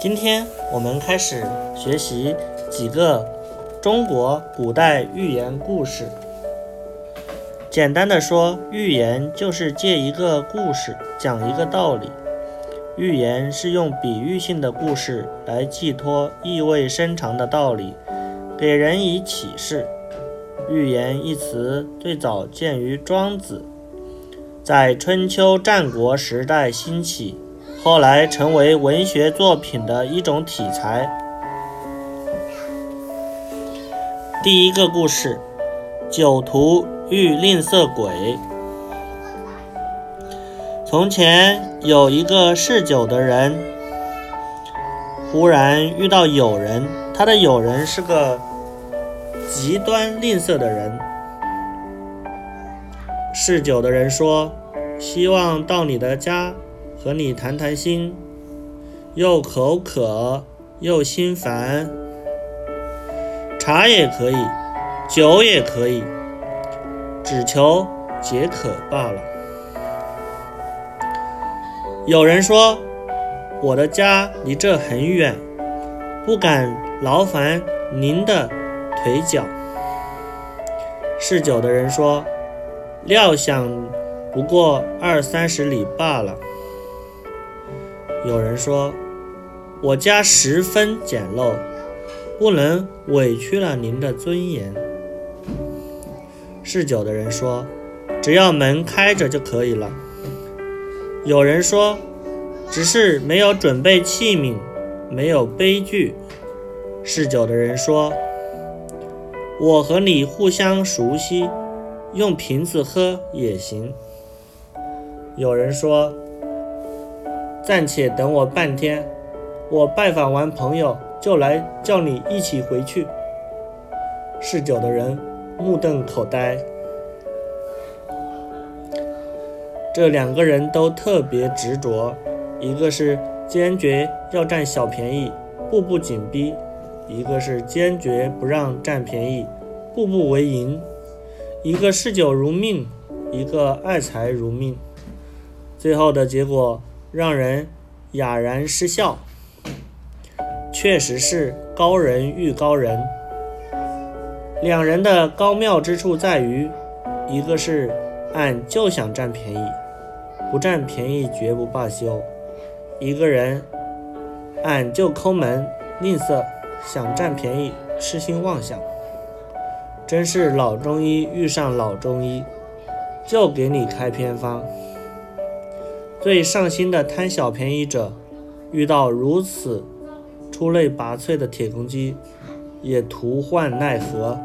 今天我们开始学习几个中国古代寓言故事。简单的说，寓言就是借一个故事讲一个道理。寓言是用比喻性的故事来寄托意味深长的道理，给人以启示。寓言一词最早见于庄子，在春秋战国时代兴起。后来成为文学作品的一种题材。第一个故事：酒徒遇吝啬鬼。从前有一个嗜酒的人，忽然遇到友人，他的友人是个极端吝啬的人。嗜酒的人说：“希望到你的家。”和你谈谈心，又口渴又心烦，茶也可以，酒也可以，只求解渴罢了。有人说，我的家离这很远，不敢劳烦您的腿脚。嗜酒的人说，料想不过二三十里罢了。有人说：“我家十分简陋，不能委屈了您的尊严。”嗜酒的人说：“只要门开着就可以了。”有人说：“只是没有准备器皿，没有杯具。”嗜酒的人说：“我和你互相熟悉，用瓶子喝也行。”有人说。暂且等我半天，我拜访完朋友就来叫你一起回去。嗜酒的人目瞪口呆。这两个人都特别执着，一个是坚决要占小便宜，步步紧逼；一个是坚决不让占便宜，步步为营。一个嗜酒如命，一个爱财如命。最后的结果。让人哑然失笑，确实是高人遇高人。两人的高妙之处在于，一个是俺就想占便宜，不占便宜绝不罢休；一个人俺就抠门吝啬，想占便宜痴心妄想。真是老中医遇上老中医，就给你开偏方。最上心的贪小便宜者，遇到如此出类拔萃的铁公鸡，也徒唤奈何。